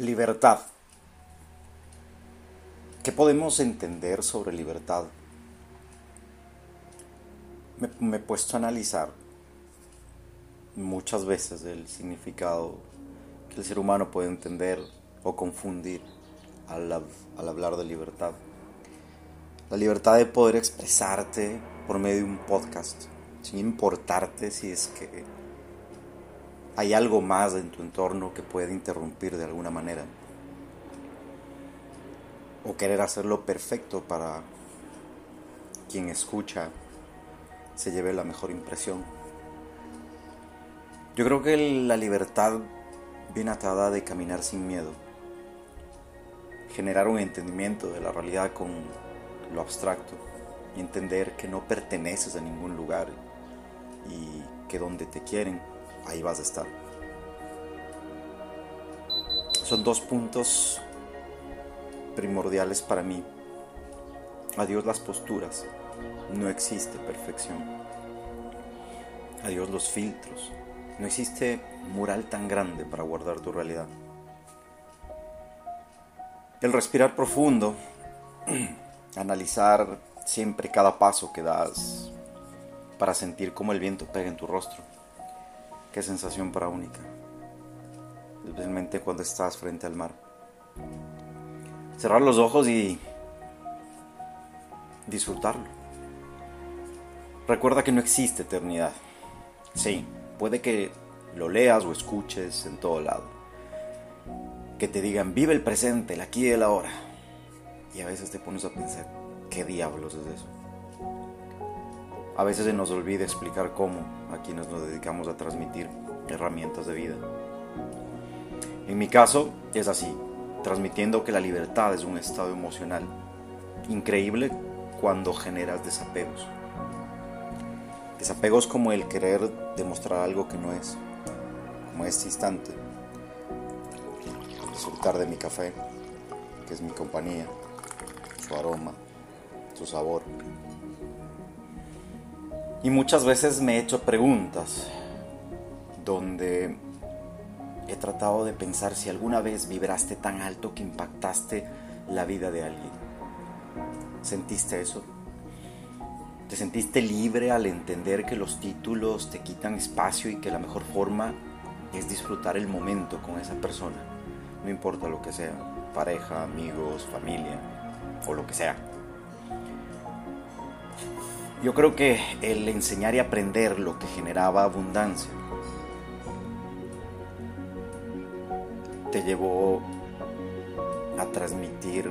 Libertad. ¿Qué podemos entender sobre libertad? Me, he puesto a analizar muchas veces el significado que el ser humano puede entender o confundir al, hablar de libertad. La libertad de poder expresarte por medio de un podcast, sin importarte si es que hay algo más en tu entorno que puede interrumpir de alguna manera. O querer hacerlo perfecto para quien escucha se lleve la mejor impresión. Yo creo que la libertad viene atada de caminar sin miedo, generar un entendimiento de la realidad con lo abstracto y entender que no perteneces a ningún lugar y que donde te quieren ahí vas a estar. Son dos puntos primordiales para mí. Adiós las posturas. No existe perfección. Adiós los filtros. No existe mural tan grande para guardar tu realidad. El respirar profundo, analizar siempre cada paso que das para sentir cómo el viento pega en tu rostro Qué sensación para única. Especialmente cuando estás frente al mar. Cerrar los ojos y disfrutarlo. Recuerda que no existe eternidad. Sí, puede que lo leas o escuches en todo lado. Que te digan, vive el presente, el aquí y el ahora. Y a veces te pones a pensar, ¿qué diablos es eso? A veces se nos olvida explicar cómo a quienes nos dedicamos a transmitir herramientas de vida. En mi caso es así, transmitiendo que la libertad es un estado emocional increíble cuando generas desapegos. Desapegos como el querer demostrar algo que no es, como este instante, disfrutar de mi café, que es mi compañía, su aroma, su sabor, y muchas veces me he hecho preguntas donde he tratado de pensar si alguna vez vibraste tan alto que impactaste la vida de alguien. ¿Sentiste eso? ¿Te sentiste libre al entender que los títulos te quitan espacio y que la mejor forma es disfrutar el momento con esa persona? No importa lo que sea, pareja, amigos, familia o lo que sea. Yo creo que el enseñar y aprender lo que generaba abundancia te llevó a transmitir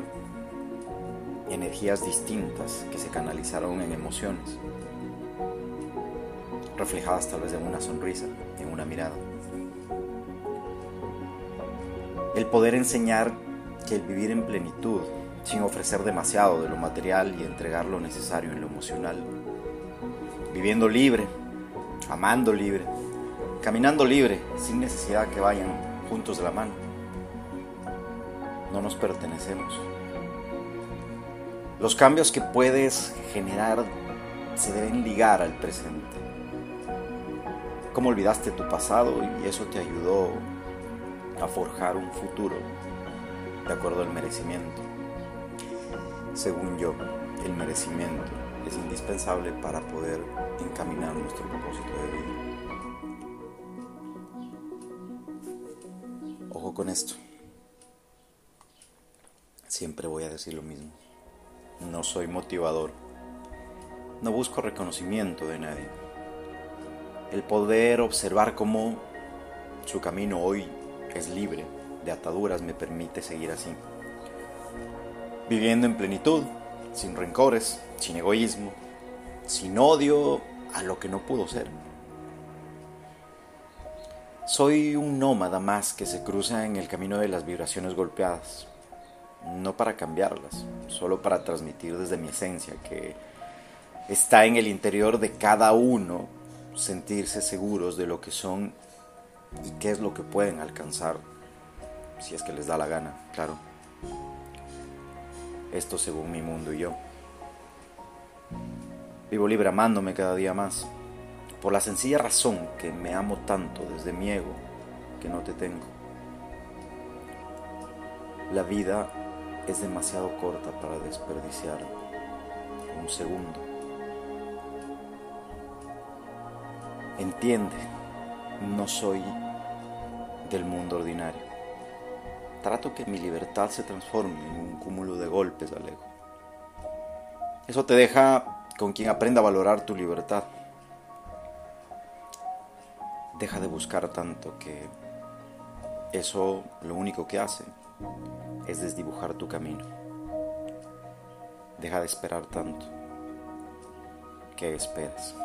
energías distintas que se canalizaron en emociones, reflejadas tal vez en una sonrisa, en una mirada. El poder enseñar que el vivir en plenitud, sin ofrecer demasiado de lo material y entregar lo necesario en lo emocional, viviendo libre, amando libre, caminando libre, sin necesidad que vayan juntos de la mano. No nos pertenecemos. Los cambios que puedes generar se deben ligar al presente. ¿Cómo olvidaste tu pasado y eso te ayudó a forjar un futuro de acuerdo al merecimiento? Según yo, el merecimiento es indispensable para poder encaminar nuestro propósito de vida. Ojo con esto. Siempre voy a decir lo mismo. No soy motivador. No busco reconocimiento de nadie. El poder observar cómo su camino hoy es libre de ataduras me permite seguir así. Viviendo en plenitud, sin rencores, sin egoísmo, sin odio a lo que no pudo ser. Soy un nómada más que se cruza en el camino de las vibraciones golpeadas, no para cambiarlas, solo para transmitir desde mi esencia que está en el interior de cada uno sentirse seguros de lo que son y qué es lo que pueden alcanzar, si es que les da la gana, claro. Esto según mi mundo y yo. Vivo libre amándome cada día más, por la sencilla razón que me amo tanto desde mi ego que no te tengo. La vida es demasiado corta para desperdiciar un segundo. Entiende, no soy del mundo ordinario. Trato que mi libertad se transforme en un cúmulo de golpes, Alejo. Eso te deja con quien aprenda a valorar tu libertad. Deja de buscar tanto que eso lo único que hace es desdibujar tu camino. Deja de esperar tanto. ¿Qué esperas?